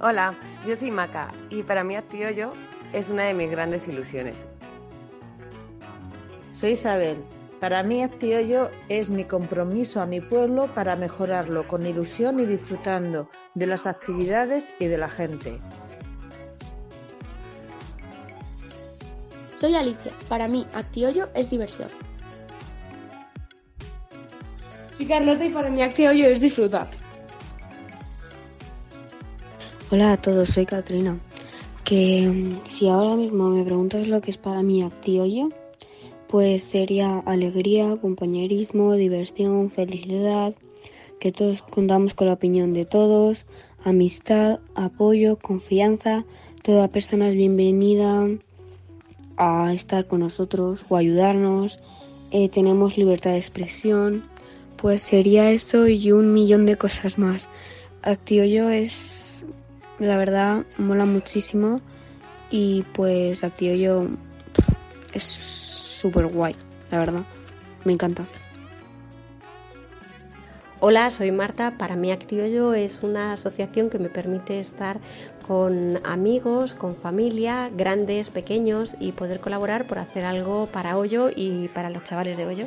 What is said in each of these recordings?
Hola, yo soy Maca y para mí Actiollo es una de mis grandes ilusiones. Soy Isabel. Para mí Actiollo es mi compromiso a mi pueblo para mejorarlo con ilusión y disfrutando de las actividades y de la gente. Soy Alicia. Para mí Actiollo es diversión. Soy Carlota y para mí Actiollo es disfrutar. Hola a todos, soy Katrina. Que mm, si ahora mismo me preguntas lo que es para mí Actiollo, pues sería alegría, compañerismo, diversión, felicidad, que todos contamos con la opinión de todos, amistad, apoyo, confianza, toda persona es bienvenida a estar con nosotros o ayudarnos, eh, tenemos libertad de expresión, pues sería eso y un millón de cosas más. Actiollo es la verdad mola muchísimo y pues Actiollo es súper guay, la verdad, me encanta. Hola, soy Marta. Para mí Actiollo es una asociación que me permite estar con amigos, con familia, grandes, pequeños y poder colaborar por hacer algo para Hoyo y para los chavales de Hoyo.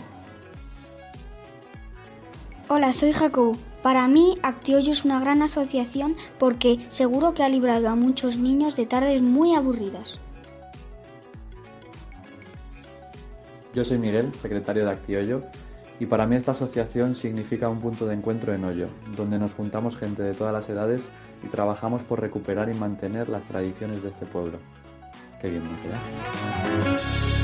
Hola, soy Jacob. Para mí, Actiollo es una gran asociación porque seguro que ha librado a muchos niños de tardes muy aburridas. Yo soy Miguel, secretario de Actiollo, y para mí esta asociación significa un punto de encuentro en Hoyo, donde nos juntamos gente de todas las edades y trabajamos por recuperar y mantener las tradiciones de este pueblo. Qué bien me.